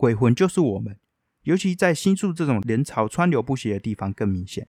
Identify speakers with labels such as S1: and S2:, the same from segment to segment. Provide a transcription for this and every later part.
S1: 鬼魂就是我们，尤其在新宿这种人潮川流不息的地方更明显。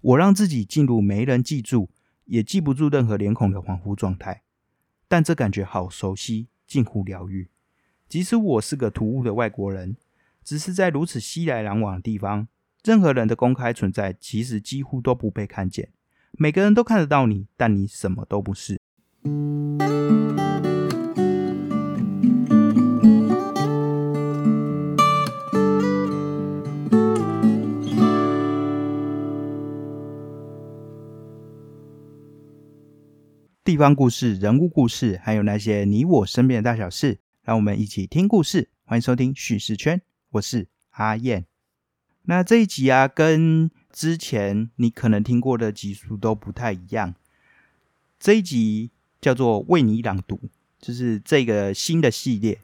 S1: 我让自己进入没人记住，也记不住任何脸孔的恍惚状态，但这感觉好熟悉，近乎疗愈。即使我是个突兀的外国人，只是在如此熙来攘往的地方，任何人的公开存在其实几乎都不被看见。每个人都看得到你，但你什么都不是。地方故事、人物故事，还有那些你我身边的大小事，让我们一起听故事。欢迎收听叙事圈，我是阿燕。那这一集啊，跟之前你可能听过的集数都不太一样。这一集叫做“为你朗读”，就是这个新的系列。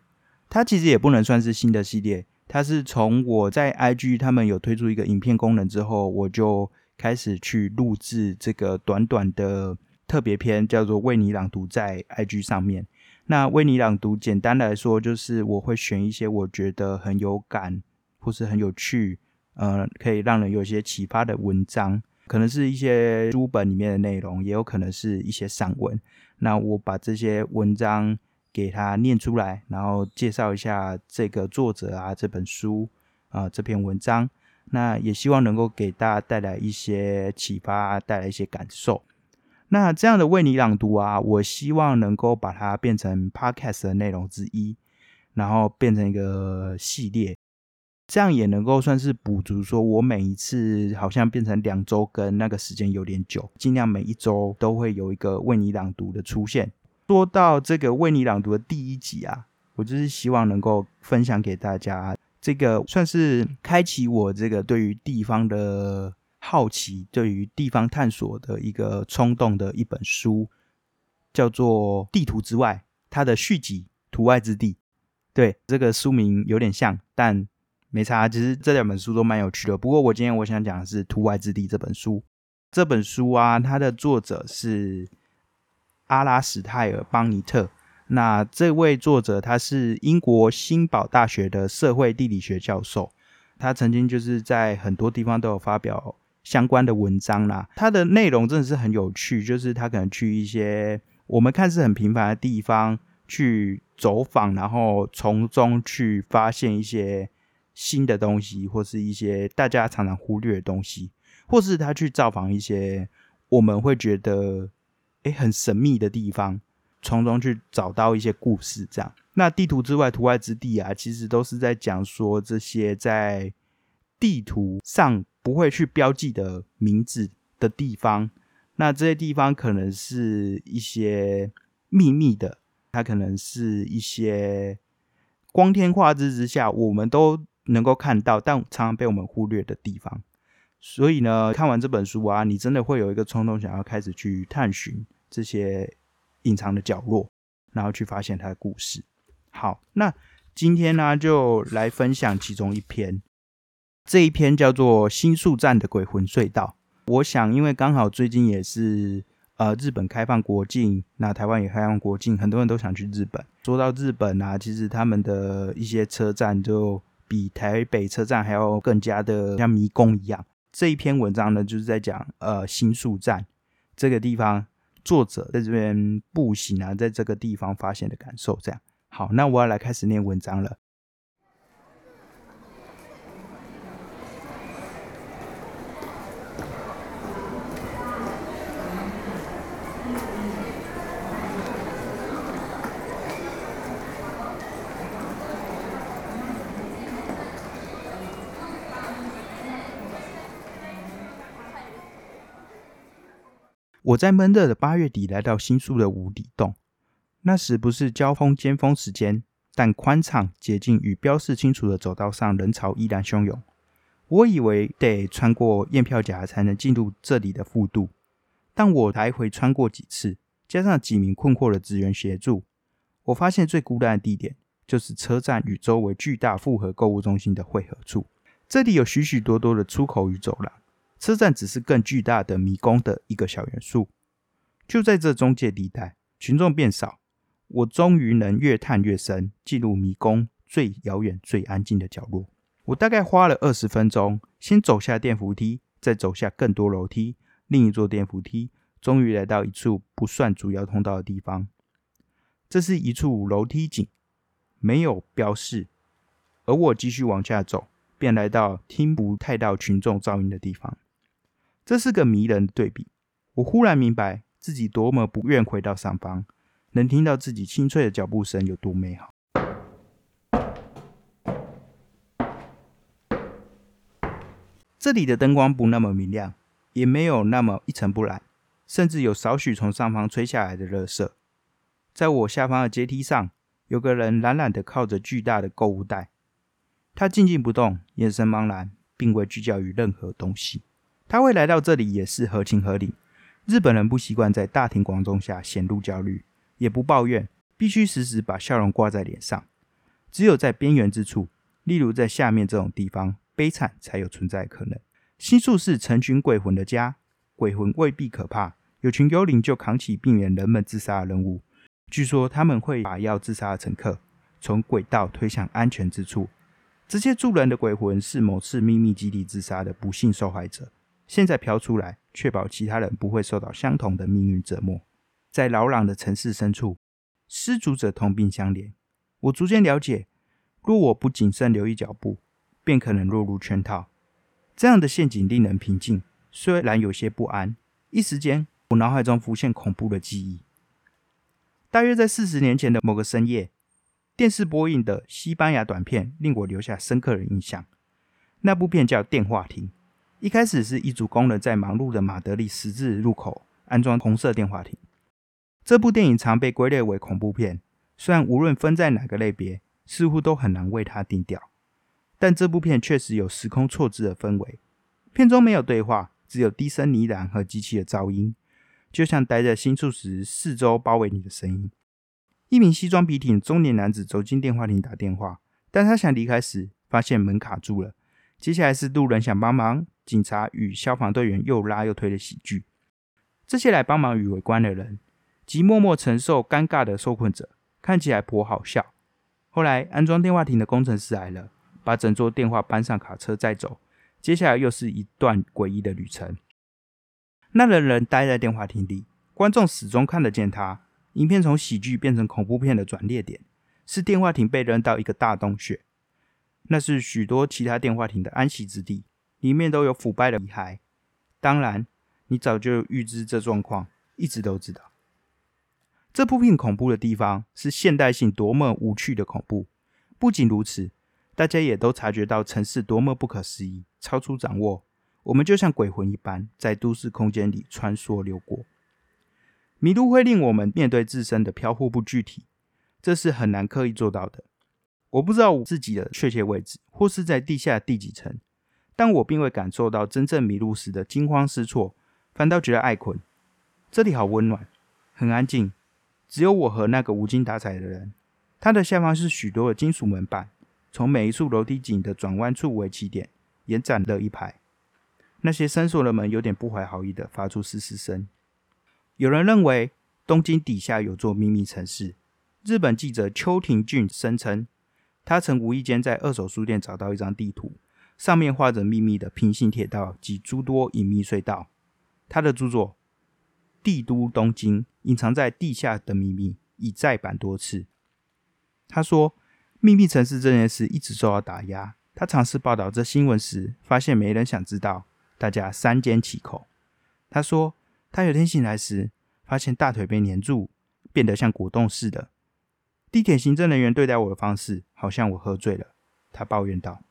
S1: 它其实也不能算是新的系列，它是从我在 IG 他们有推出一个影片功能之后，我就开始去录制这个短短的。特别篇叫做“为你朗读”在 IG 上面。那“为你朗读”简单来说，就是我会选一些我觉得很有感或是很有趣，呃，可以让人有些启发的文章，可能是一些书本里面的内容，也有可能是一些散文。那我把这些文章给他念出来，然后介绍一下这个作者啊，这本书啊，这篇文章。那也希望能够给大家带来一些启发，带来一些感受。那这样的为你朗读啊，我希望能够把它变成 podcast 的内容之一，然后变成一个系列，这样也能够算是补足，说我每一次好像变成两周更，那个时间有点久，尽量每一周都会有一个为你朗读的出现。说到这个为你朗读的第一集啊，我就是希望能够分享给大家，这个算是开启我这个对于地方的。好奇对于地方探索的一个冲动的一本书，叫做《地图之外》，它的续集《图外之地》。对，这个书名有点像，但没差。其实这两本书都蛮有趣的。不过我今天我想讲的是《图外之地》这本书。这本书啊，它的作者是阿拉史泰尔·邦尼特。那这位作者他是英国新堡大学的社会地理学教授，他曾经就是在很多地方都有发表。相关的文章啦，它的内容真的是很有趣，就是他可能去一些我们看似很平凡的地方去走访，然后从中去发现一些新的东西，或是一些大家常常忽略的东西，或是他去造访一些我们会觉得诶很神秘的地方，从中去找到一些故事。这样，那地图之外，图外之地啊，其实都是在讲说这些在地图上。不会去标记的名字的地方，那这些地方可能是一些秘密的，它可能是一些光天化日之下我们都能够看到，但常常被我们忽略的地方。所以呢，看完这本书啊，你真的会有一个冲动，想要开始去探寻这些隐藏的角落，然后去发现它的故事。好，那今天呢，就来分享其中一篇。这一篇叫做《新宿站的鬼魂隧道》。我想，因为刚好最近也是呃日本开放国境，那台湾也开放国境，很多人都想去日本。说到日本啊，其实他们的一些车站就比台北车站还要更加的像迷宫一样。这一篇文章呢，就是在讲呃新宿站这个地方，作者在这边步行啊，在这个地方发现的感受。这样好，那我要来开始念文章了。我在闷热的八月底来到新宿的无底洞，那时不是交通尖峰时间，但宽敞、洁净与标示清楚的走道上人潮依然汹涌。我以为得穿过验票夹才能进入这里的复度，但我来回穿过几次，加上几名困惑的职员协助，我发现最孤单的地点就是车站与周围巨大复合购物中心的汇合处。这里有许许多多的出口与走廊。车站只是更巨大的迷宫的一个小元素。就在这中介地带，群众变少，我终于能越探越深，进入迷宫最遥远、最安静的角落。我大概花了二十分钟，先走下电扶梯，再走下更多楼梯，另一座电扶梯，终于来到一处不算主要通道的地方。这是一处楼梯井，没有标示。而我继续往下走，便来到听不太到群众噪音的地方。这是个迷人的对比。我忽然明白自己多么不愿回到上方，能听到自己清脆的脚步声有多美好。这里的灯光不那么明亮，也没有那么一尘不染，甚至有少许从上方吹下来的热色。在我下方的阶梯上，有个人懒懒的靠着巨大的购物袋。他静静不动，眼神茫然，并未聚焦于任何东西。他会来到这里也是合情合理。日本人不习惯在大庭广众下显露焦虑，也不抱怨，必须时时把笑容挂在脸上。只有在边缘之处，例如在下面这种地方，悲惨才有存在可能。新宿是成群鬼魂的家，鬼魂未必可怕，有群幽灵就扛起避免人们自杀的任务。据说他们会把要自杀的乘客从轨道推向安全之处。这些助人的鬼魂是某次秘密基地自杀的不幸受害者，现在飘出来，确保其他人不会受到相同的命运折磨。在劳朗的城市深处，失足者同病相怜。我逐渐了解，若我不谨慎留意脚步，便可能落入圈套。这样的陷阱令人平静，虽然有些不安。一时间，我脑海中浮现恐怖的记忆。大约在四十年前的某个深夜。电视播映的西班牙短片令我留下深刻的印象。那部片叫《电话亭》。一开始是一组工人在忙碌的马德里十字路口安装红色电话亭。这部电影常被归类为恐怖片，虽然无论分在哪个类别，似乎都很难为它定调。但这部片确实有时空错置的氛围。片中没有对话，只有低声呢喃和机器的噪音，就像待在新宿时四周包围你的声音。一名西装笔挺中年男子走进电话亭打电话，但他想离开时，发现门卡住了。接下来是路人想帮忙，警察与消防队员又拉又推的喜剧。这些来帮忙与围观的人，及默默承受尴尬的受困者，看起来颇好笑。后来安装电话亭的工程师来了，把整座电话搬上卡车载走。接下来又是一段诡异的旅程。那人人待在电话亭里，观众始终看得见他。影片从喜剧变成恐怖片的转捩点，是电话亭被扔到一个大洞穴，那是许多其他电话亭的安息之地，里面都有腐败的遗骸。当然，你早就预知这状况，一直都知道。这部片恐怖的地方是现代性多么无趣的恐怖。不仅如此，大家也都察觉到城市多么不可思议，超出掌握。我们就像鬼魂一般，在都市空间里穿梭流过。迷路会令我们面对自身的飘忽不具体，这是很难刻意做到的。我不知道我自己的确切位置，或是在地下第几层，但我并未感受到真正迷路时的惊慌失措，反倒觉得爱困。这里好温暖，很安静，只有我和那个无精打采的人。它的下方是许多的金属门板，从每一处楼梯井的转弯处为起点，延展了一排。那些伸缩的门有点不怀好意的发出嘶嘶声。有人认为东京底下有座秘密城市。日本记者秋庭俊声称，他曾无意间在二手书店找到一张地图，上面画着秘密的平行铁道及诸多隐秘隧道。他的著作《帝都东京：隐藏在地下的秘密》已再版多次。他说，秘密城市这件事一直受到打压。他尝试报道这新闻时，发现没人想知道，大家三缄其口。他说。他有天醒来时，发现大腿被粘住，变得像果冻似的。地铁行政人员对待我的方式，好像我喝醉了。他抱怨道。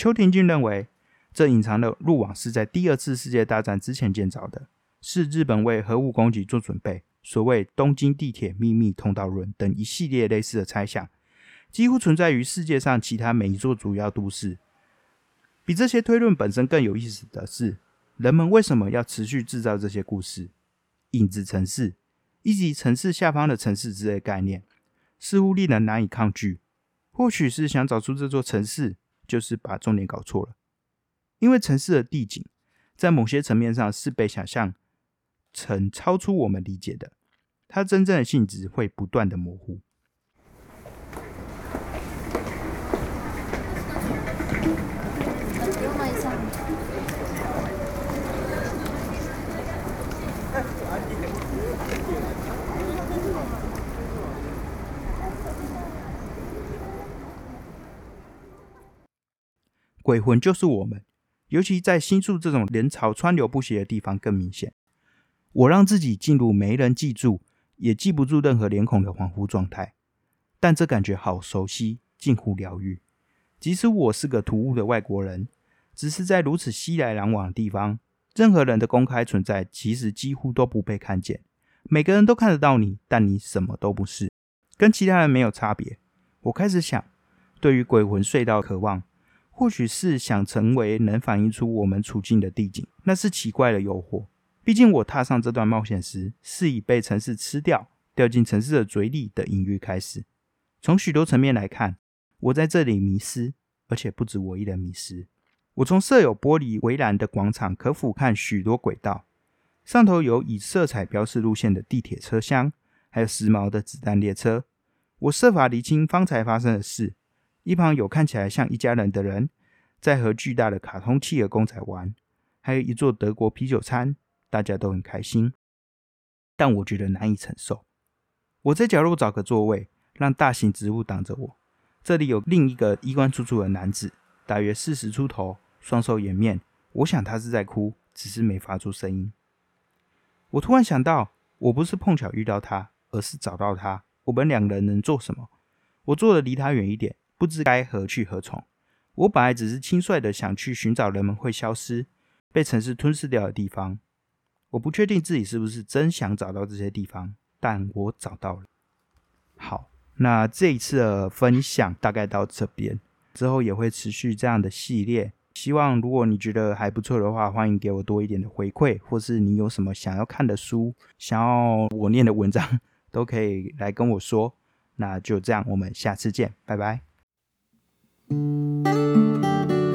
S1: 邱廷俊认为，这隐藏的路网是在第二次世界大战之前建造的，是日本为核武攻击做准备。所谓东京地铁秘密通道论等一系列类似的猜想，几乎存在于世界上其他每一座主要都市。比这些推论本身更有意思的是。人们为什么要持续制造这些故事？影子城市以及城市下方的城市之类概念，似乎令人难以抗拒。或许是想找出这座城市，就是把重点搞错了。因为城市的地景，在某些层面上是被想象成超出我们理解的，它真正的性质会不断的模糊。鬼魂就是我们，尤其在新宿这种人潮川流不息的地方更明显。我让自己进入没人记住，也记不住任何脸孔的恍惚状态，但这感觉好熟悉，近乎疗愈。即使我是个突兀的外国人，只是在如此熙来攘往的地方，任何人的公开存在其实几乎都不被看见。每个人都看得到你，但你什么都不是，跟其他人没有差别。我开始想，对于鬼魂隧道渴望，或许是想成为能反映出我们处境的地景，那是奇怪的诱惑。毕竟我踏上这段冒险时，是以被城市吃掉、掉进城市的嘴里的隐喻开始。从许多层面来看，我在这里迷失，而且不止我一人迷失。我从设有玻璃围栏的广场可俯瞰许多轨道，上头有以色彩标示路线的地铁车厢，还有时髦的子弹列车。我设法厘清方才发生的事。一旁有看起来像一家人的人，在和巨大的卡通企鹅公仔玩，还有一座德国啤酒餐。大家都很开心，但我觉得难以承受。我在角落找个座位，让大型植物挡着我。这里有另一个衣冠楚楚的男子，大约四十出头，双手掩面。我想他是在哭，只是没发出声音。我突然想到，我不是碰巧遇到他，而是找到他。我们两个人能做什么？我坐的离他远一点，不知该何去何从。我本来只是轻率的想去寻找人们会消失、被城市吞噬掉的地方。我不确定自己是不是真想找到这些地方，但我找到了。好，那这一次的分享大概到这边，之后也会持续这样的系列。希望如果你觉得还不错的话，欢迎给我多一点的回馈，或是你有什么想要看的书、想要我念的文章，都可以来跟我说。那就这样，我们下次见，拜拜。Música